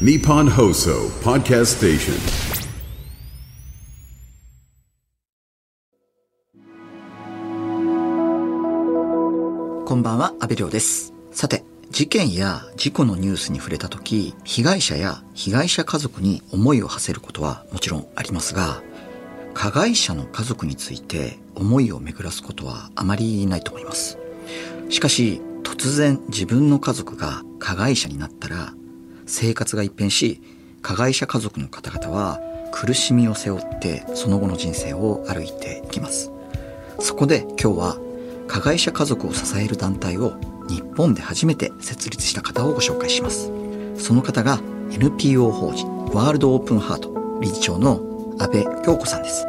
Nippon Hoso Podcast Station. こんばんは、安部亮です。さて、事件や事故のニュースに触れた時、被害者や被害者家族に思いを馳せることはもちろんありますが、加害者の家族について思いを巡らすことはあまりないと思います。しかし、突然自分の家族が加害者になったら、生活が一変し、加害者家族の方々は苦しみを背負ってその後の人生を歩いていきます。そこで今日は加害者家族を支える団体を日本で初めて設立した方をご紹介します。その方が NPO 法人ワールドオープンハート理事長の安倍京子さんです。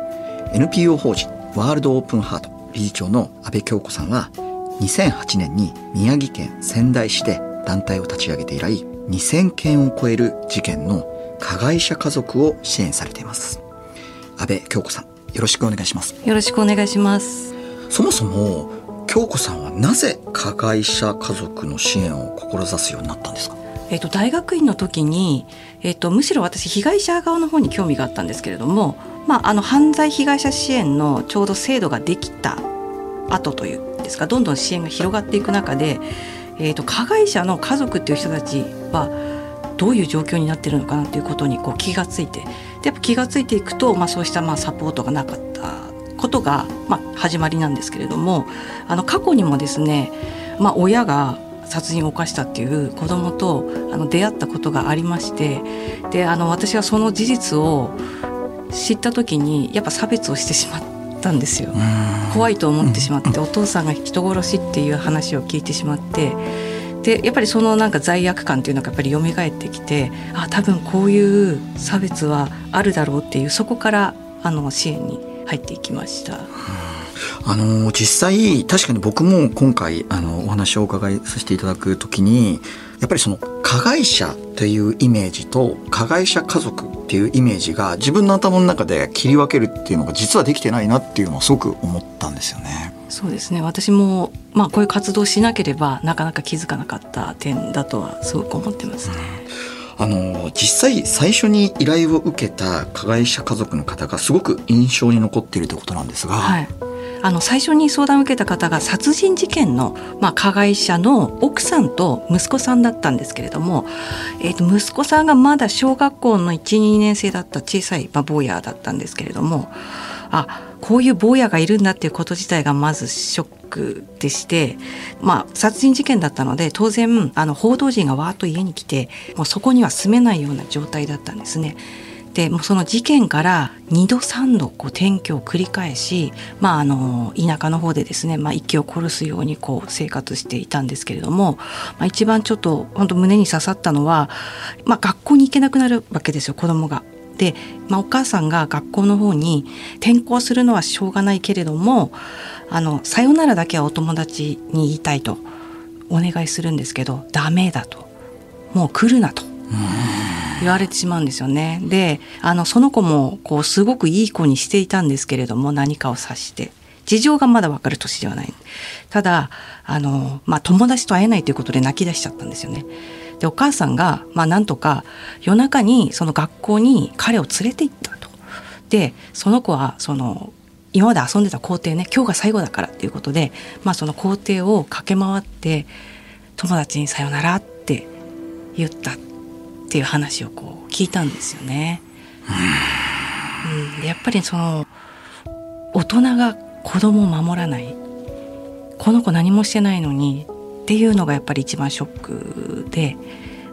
NPO 法人ワールドオープンハート理事長の安倍京子さんは2008年に宮城県仙台市で団体を立ち上げて以来2000件を超える事件の加害者家族を支援されています。安倍京子さん、よろしくお願いします。よろしくお願いします。そもそも京子さんはなぜ加害者家族の支援を志すようになったんですか？えっ、と大学院の時にえっ、とむしろ私被害者側の方に興味があったんですけれども、まああの犯罪被害者支援のちょうど制度ができた後というんですか、どんどん支援が広がっていく中で、えっ、と加害者の家族っていう人たちはどういう状況になってるのかなっていうことにこう気がついて、でやっぱ気がついていくと、まあそうしたまあサポートがなかったことがまあ始まりなんですけれども、あの過去にもですね、まあ親が殺人を犯したっていう子供とあの出会ったことがありましてであの私はその事実を知った時にやっぱ差別をしてしまったんですよ。怖いと思ってしまってお父さんが人殺しっていう話を聞いてしまってでやっぱりそのなんか罪悪感っていうのがやっぱり蘇ってきてあ多分こういう差別はあるだろうっていうそこからあの支援に入っていきました。あの実際確かに僕も今回あのお話をお伺いさせていただくときにやっぱりその加害者というイメージと加害者家族っていうイメージが自分の頭の中で切り分けるっていうのが実はできてないなっていうのをすごく思ったんですよね。そうですね。私も、まあ、こういう活動をしなければなかなか気づかなかった点だとはすごく思ってますね。あの実際最初に依頼を受けた加害者家族の方がすごく印象に残っているということなんですが、はい、あの最初に相談を受けた方が殺人事件の、まあ、加害者の奥さんと息子さんだったんですけれども、えー、と息子さんがまだ小学校の12年生だった小さい、まあ、坊やだったんですけれどもあこういう坊やがいるんだっていうこと自体がまずショックでして、まあ、殺人事件だったので当然あの報道陣がわーっと家に来てもうそこには住めないような状態だったんですね。でもうその事件から2度3度こう転居を繰り返し、まあ、あの田舎の方でですね、まあ、息を殺すようにこう生活していたんですけれども、まあ、一番ちょっと本当胸に刺さったのは、まあ、学校に行けなくなるわけですよ子供が。で、まあ、お母さんが学校の方に転校するのはしょうがないけれどもあのさよならだけはお友達に言いたいとお願いするんですけどダメだともう来るなと。言われてしまうんですよね。で、あの、その子も、こう、すごくいい子にしていたんですけれども、何かを察して。事情がまだわかる年ではない。ただ、あの、まあ、友達と会えないということで泣き出しちゃったんですよね。で、お母さんが、まあ、なんとか、夜中に、その学校に彼を連れて行ったと。で、その子は、その、今まで遊んでた校庭ね、今日が最後だからっていうことで、まあ、その校庭を駆け回って、友達にさよならって言ったっていう話をこう聞いたんですよね。うん、やっぱりその大人が子供を守らないこの子何もしてないのにっていうのがやっぱり一番ショックで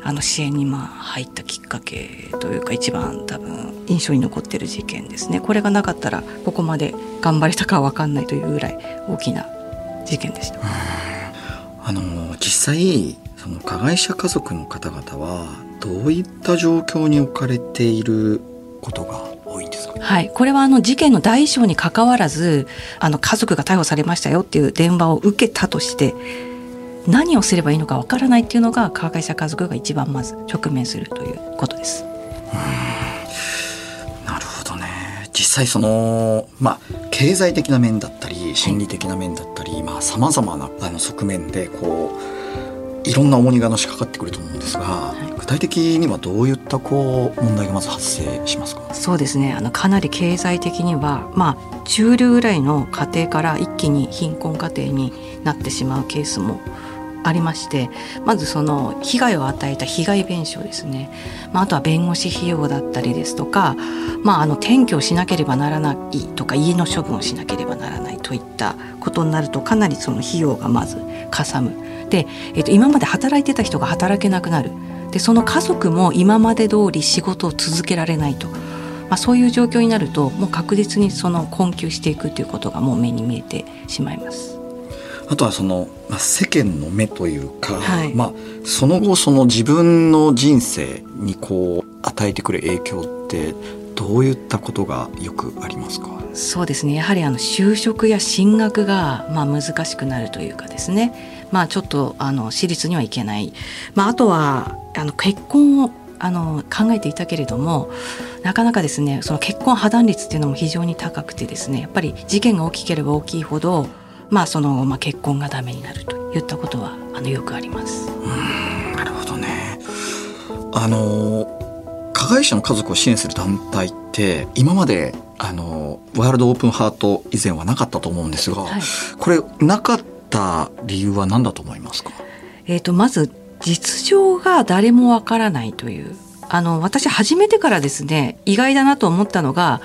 あの支援にまあ入ったきっかけというか一番多分印象に残ってる事件ですね。これがなかったらここまで頑張れたかは分かんないというぐらい大きな事件でした。あの実際その加害者家族の方々はどういった状況に置かれていることが多いんですか？はい、これはあの事件の大小に関わらずあの家族が逮捕されましたよっていう電話を受けたとして何をすればいいのかわからないっていうのが加害者家族が一番まず直面するということです。なるほどね。実際そのまあ経済的な面だったり心理的な面だったり、まあさまざまなあの側面でこういろんな重荷がのしかかってくると思うんですが、い、具体的にはどういったこう問題がまず発生しますか？そうですね。あのかなり経済的にはまあ中流ぐらいの家庭から一気に貧困家庭になってしまうケースもありましてまずその被害を与えた被害弁償ですね、まあ、あとは弁護士費用だったりですとか、まあ、あの転居をしなければならないとか家の処分をしなければならないといったことになるとかなりその費用がまずかさむ。で、えっと、今まで働いてた人が働けなくなるでその家族も今まで通り仕事を続けられないと。まあ、そういう状況になるともう確実にその困窮していくということがもう目に見えてしまいます。あとはその、まあ、世間の目というか、はい、まあ、その後その自分の人生にこう与えてくる影響ってどういったことがよくありますか？そうですね。やはりあの就職や進学がまあ難しくなるというかですね。まあちょっとあの私立には行けない、まあ、あとはあの結婚をあの考えていたけれどもなかなかですねその結婚破談率っていうのも非常に高くてですねやっぱり事件が大きければ大きいほどまあその、まあ、結婚がダメになるといったことはあのよくあります。うんなるほどね。あの加害者の家族を支援する団体って今まであのワールドオープンハート以前はなかったと思うんですが、はい、これなかった理由は何だと思いますか？えーと、まず実情が誰もわからないという。あの私始めてからですね意外だなと思ったのが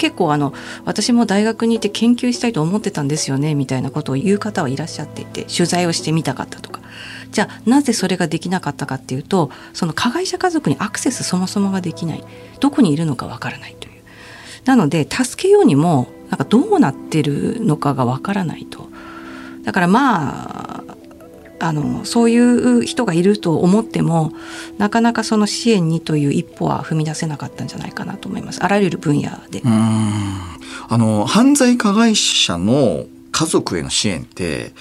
結構あの私も大学にいて研究したいと思ってたんですよねみたいなことを言う方はいらっしゃっていて取材をしてみたかったとか。じゃあなぜそれができなかったかっていうとその加害者家族にアクセスそもそもができない。どこにいるのかわからないという。なので助けようにもなんかどうなってるのかがわからないと。だからまああのそういう人がいると思ってもなかなかその支援にという一歩は踏み出せなかったんじゃないかなと思います。あらゆる分野で。あの犯罪加害者の家族への支援って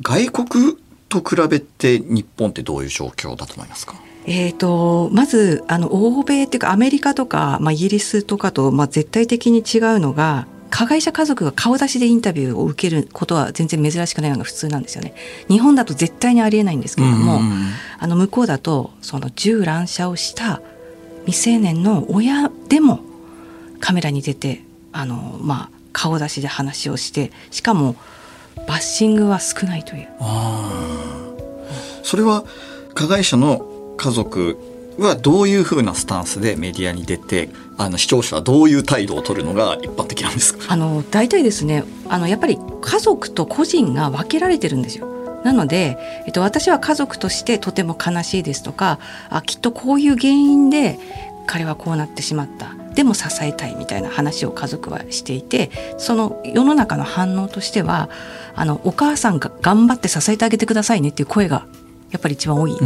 外国と比べて日本ってどういう状況だと思いますか？えーと、まずあの欧米っていうかアメリカとか、まあ、イギリスとかと、まあ、絶対的に違うのが加害者家族が顔出しでインタビューを受けることは全然珍しくないのが普通なんですよね。日本だと絶対にありえないんですけれども、あの向こうだとその銃乱射をした未成年の親でもカメラに出てあの、まあ、顔出しで話をしてしかもバッシングは少ないという。それは加害者の家族はどういうふうなスタンスでメディアに出てあの視聴者はどういう態度を取るのが一般的なんですか？あの大体ですねあのやっぱり家族と個人が分けられてるんですよ。なので、えっと、私は家族としてとても悲しいですとかあきっとこういう原因で彼はこうなってしまったでも支えたいみたいな話を家族はしていてその世の中の反応としてはあのお母さんが頑張って支えてあげてくださいねっていう声がやっぱり一番多い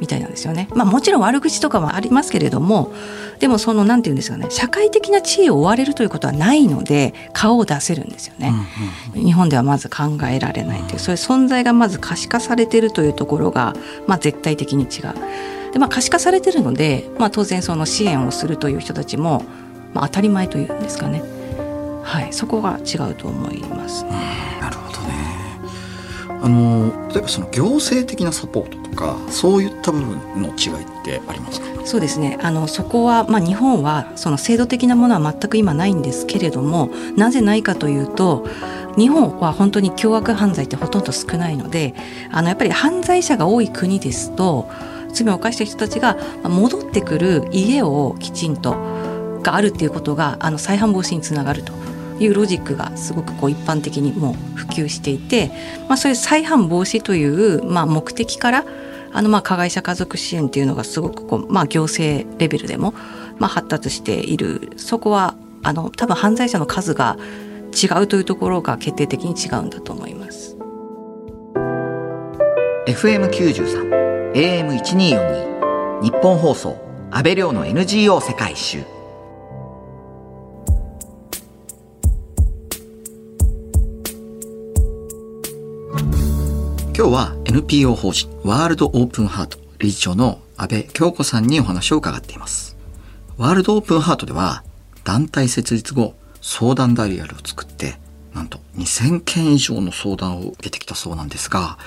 みたいなんですよね。まあもちろん悪口とかもありますけれどもでもそのなんて言うんですかね社会的な地位を追われるということはないので顔を出せるんですよね。日本ではまず考えられないというそういう存在がまず可視化されているというところが、まあ、絶対的に違う。でまあ可視化されてるので、まあ、当然その支援をするという人たちも、まあ、当たり前というんですかね。はい、そこが違うと思います。なるほどね。あの例えばその行政的なサポートとかそういった部分の違いってありますか？そうですね。あのそこは、まあ、日本はその制度的なものは全く今ないんですけれどもなぜないかというと日本は本当に凶悪犯罪ってほとんど少ないのであのやっぱり犯罪者が多い国ですと罪を犯した人たちが戻ってくる家をきちんとがあるっていうことがあの再犯防止につながると。いうロジックがすごくこう一般的にもう普及していて、まあ、そういう再犯防止という、まあ、目的からあのまあ加害者家族支援っていうのがすごくこう、まあ、行政レベルでもまあ発達しているそこはあの多分犯罪者の数が違うというところが決定的に違うんだと思います。FM93 AM1242 日本放送安倍亮の NGO 世界一周今日は NPO 法人ワールドオープンハート理事長の安倍京子さんにお話を伺っています。ワールドオープンハートでは団体設立後相談ダイヤルを作ってなんと2000件以上の相談を受けてきたそうなんですが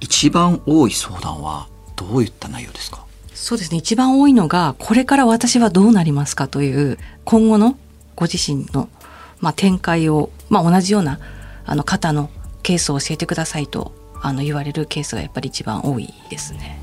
一番多い相談はどういった内容ですか？そうですね一番多いのがこれから私はどうなりますかという今後のご自身の、まあ、展開を、まあ、同じようなあの方のケースを教えてくださいとあの言われるケースがやっぱり一番多いですね。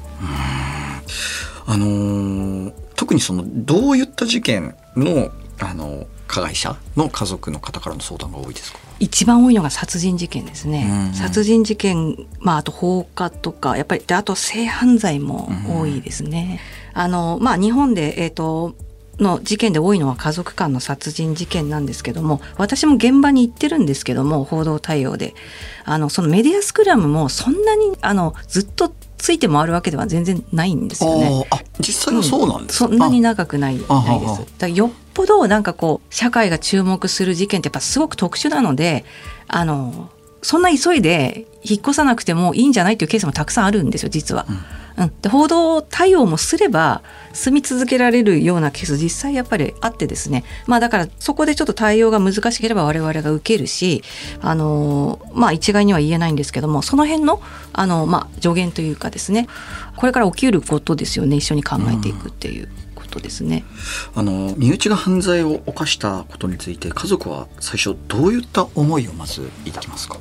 あのー特にそのどういった事件のあの加害者の家族の方からの相談が多いですか？一番多いのが殺人事件ですね、うんうん。殺人事件、まあ、あと放火とかやっぱりであと性犯罪も多いですね。あのまあ、日本で、えー、との事件で多いのは家族間の殺人事件なんですけども私も現場に行ってるんですけども報道対応であのそのメディアスクラムもそんなにあのずっとついて回るわけでは全然ないんですよね。あ実際はそうなんですか、そんなに長くないあないです。だよっぽどなんかこう社会が注目する事件ってやっぱすごく特殊なのであのそんな急いで引っ越さなくてもいいんじゃないっていうケースもたくさんあるんですよ実は。うん、で報道対応もすれば住み続けられるようなケース実際やっぱりあってですね。まあだからそこでちょっと対応が難しければ我々が受けるしあのまあ一概には言えないんですけどもその辺のあの、まあ、助言というかですねこれから起きることですよね。一緒に考えていくっていうことですね。あの身内が犯罪を犯したことについて家族は最初どういった思いをまず抱きますか？い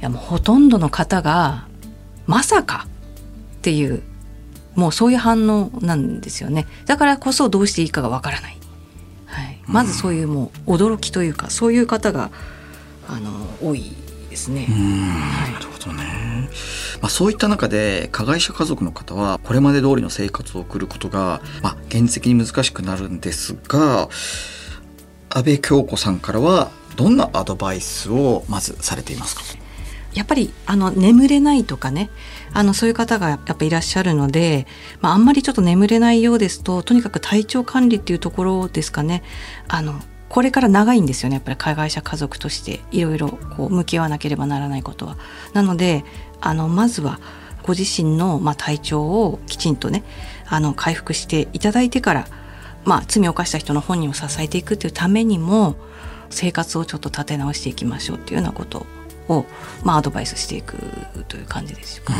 やもうほとんどの方がまさかっていうもうそういう反応なんですよね。だからこそどうしていいかがわからない、はい、まずそういうもう驚きというかそういう方があの多いですね。はい。なるほどね、まあ、そういった中で加害者家族の方はこれまで通りの生活を送ることが、まあ、現実的に難しくなるんですが安倍京子さんからはどんなアドバイスをまずされていますか？やっぱりあの眠れないとかねあのそういう方がやっぱいらっしゃるので、まあ、あんまりちょっと眠れないようですととにかく体調管理っていうところですかねあのこれから長いんですよねやっぱり加害者家族としていろいろ向き合わなければならないことは。なのであのまずはご自身の、まあ、体調をきちんとねあの回復していただいてから、まあ、罪を犯した人の本人を支えていくというためにも生活をちょっと立て直していきましょうっていうようなことを、まあ、アドバイスしていくという感じですかね。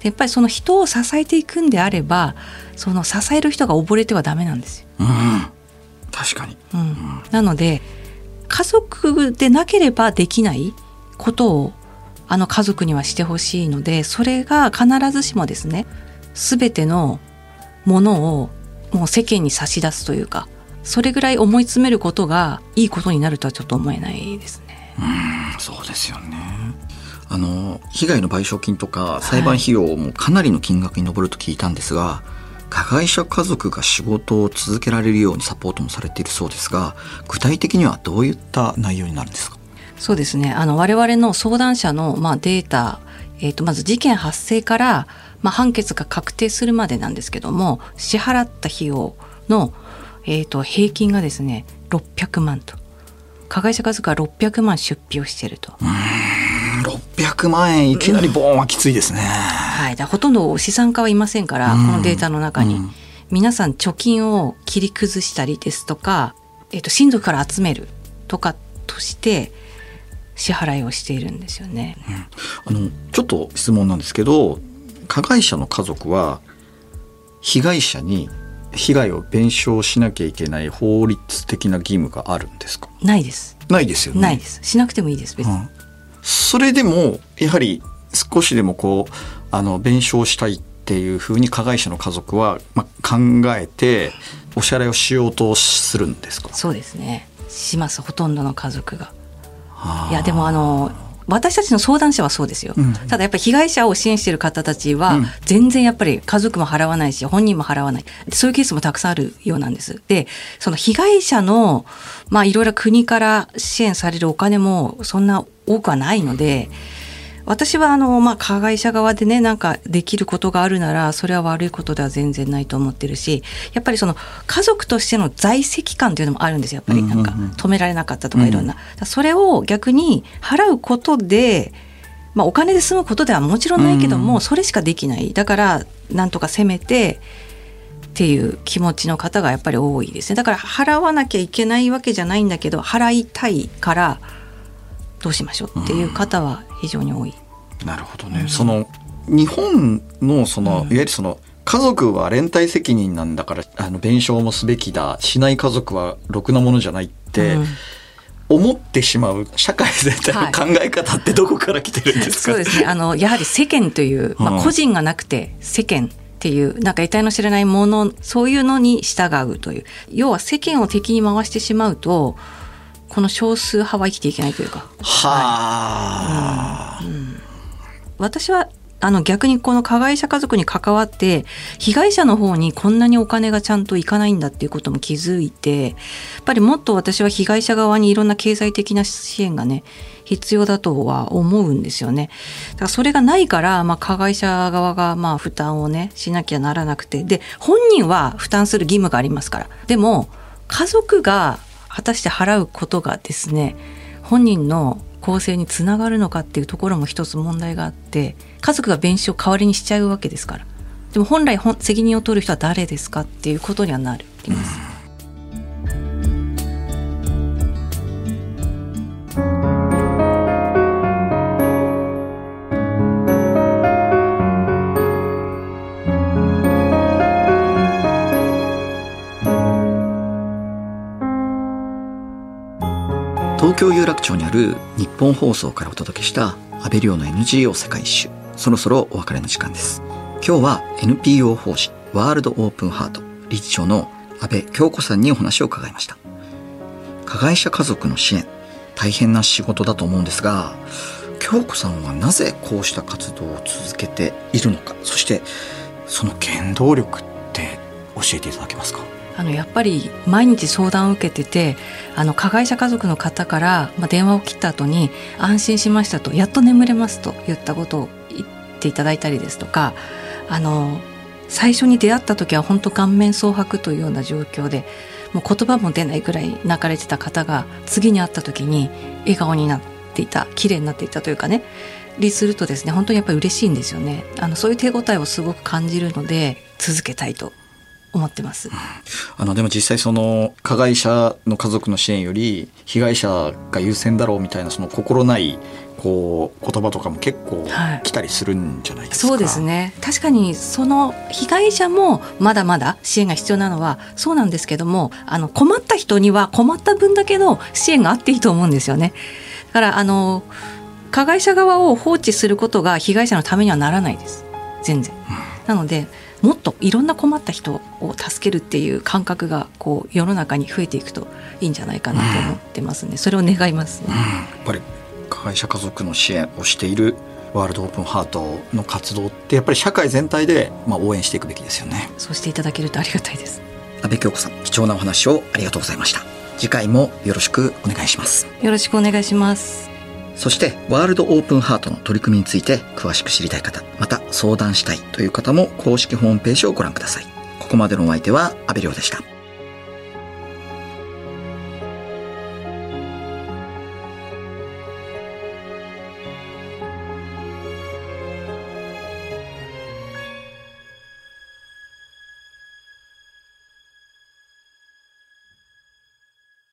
でやっぱりその人を支えていくんであればその支える人が溺れてはダメなんですよ。うん確かにうん、なので家族でなければできないことをあの家族にはしてほしいのでそれが必ずしもですね全てのものをもう世間に差し出すというかそれぐらい思い詰めることがいいことになるとはちょっと思えないですね。そうですよね。あの被害の賠償金とか裁判費用もかなりの金額に上ると聞いたんですが、加害者家族が仕事を続けられるようにサポートもされているそうですが具体的にはどういった内容になるんですか？そうですね。あの我々の相談者の、まあ、データ、えー、とまず事件発生から、まあ、判決が確定するまでなんですけども支払った費用の、えー、と平均がですね600万と加害者家族は600万出費をしていると、600万円。いきなりボーンはきついですね、はい、だほとんど資産家はいませんから、うん。このデータの中に、うん。皆さん貯金を切り崩したりですとか、えー、と親族から集めるとかとして支払いをしているんですよね。あのちょっと質問なんですけど加害者の家族は被害者に被害を弁償しなきゃいけない法律的な義務があるんですか？ないです。ないですよねないです。しなくてもいいです。別に。うん、それでもやはり少しでもこうあの弁償したいっていうふうに加害者の家族は、まあ、考えてお支払いをしようとするんですか？そうですね。します。ほとんどの家族が。いやでもあの私たちの相談者はそうですよ、うん。ただやっぱり被害者を支援している方たちはうん。全然やっぱり家族も払わないし本人も払わない。そういうケースもたくさんあるようなんです。でその被害者のまあいろいろ国から支援されるお金もそんな多くはないので私はあの、まあ、加害者側でねなんかできることがあるならそれは悪いことでは全然ないと思ってるしやっぱりその家族としての在籍感というのもあるんですよやっぱり。なんかうんうん。うん止められなかったとかいろんな、だからそれを逆に払うことで、まあ、お金で済むことではもちろんないけども、うん。それしかできない。だからなんとかせめてっていう気持ちの方がやっぱり多いですね。だから払わなきゃいけないわけじゃないんだけど払いたいからどうしましょうっていう方は非常に多い。なるほどね、うん、その日本のその、うん、いわゆるその家族は連帯責任なんだからあの弁償もすべきだしない家族はろくなものじゃないって、うん。思ってしまう社会全体の考え方ってどこから来てるんですか、はい、そうですね。あのやはり世間という、まあ、個人がなくて世間っていうなんか得体の知れないものそういうのに従うという。要は世間を敵に回してしまうとこの少数派は生きていけないというか。はあ、うん。うん、私はあの逆にこの加害者家族に関わって被害者の方にこんなにお金がちゃんといかないんだっていうことも気づいてやっぱりもっと私は被害者側にいろんな経済的な支援がね必要だとは思うんですよね。だからそれがないから、まあ、加害者側がまあ負担をねしなきゃならなくて。で本人は負担する義務がありますから。でも家族が果たして払うことがですね本人の構成につながるのかっていうところも一つ問題があって家族が弁償を代わりにしちゃうわけですからでも本来責任を取る人は誰ですかっていうことにはなるいます。東京有楽町にある日本放送からお届けした安倍亮の NGO 世界一周。そろそろお別れの時間です。今日は NPO 法人ワールドオープンハート理事長の安倍京子さんにお話を伺いました。加害者家族の支援大変な仕事だと思うんですが京子さんはなぜこうした活動を続けているのかそしてその原動力って教えていただけますか？あのやっぱり毎日相談を受けててあの加害者家族の方から、まあ、電話を切った後に「安心しました」と「やっと眠れます」と言ったことを言っていただいたりですとかあの最初に出会った時は本当顔面蒼白というような状況でもう言葉も出ないぐらい泣かれてた方が次に会った時に笑顔になっていた綺麗になっていたというかねりするとですね本当にやっぱり嬉しいんですよね。あのそういう手応えをすごく感じるので続けたいと思ってます。あのでも実際その加害者の家族の支援より被害者が優先だろうみたいなその心ないこう言葉とかも結構来たりするんじゃないですか、はい、そうですね確かにその被害者もまだまだ支援が必要なのはそうなんですけどもあの困った人には困った分だけの支援があっていいと思うんですよね。だからあの加害者側を放置することが被害者のためにはならないです全然。うん、なのでもっといろんな困った人を助けるっていう感覚がこう世の中に増えていくといいんじゃないかなと思ってますね、うん、それを願います、ね。うん、やっぱり加害者家族の支援をしているワールドオープンハートの活動ってやっぱり社会全体でまあ応援していくべきですよね。そうしていただけるとありがたいです。安倍京子さん貴重なお話をありがとうございました。次回もよろしくお願いします。よろしくお願いしますそしてワールドオープンハートの取り組みについて詳しく知りたい方、また相談したいという方も公式ホームページをご覧ください。ここまでのお相手は阿部亮でした。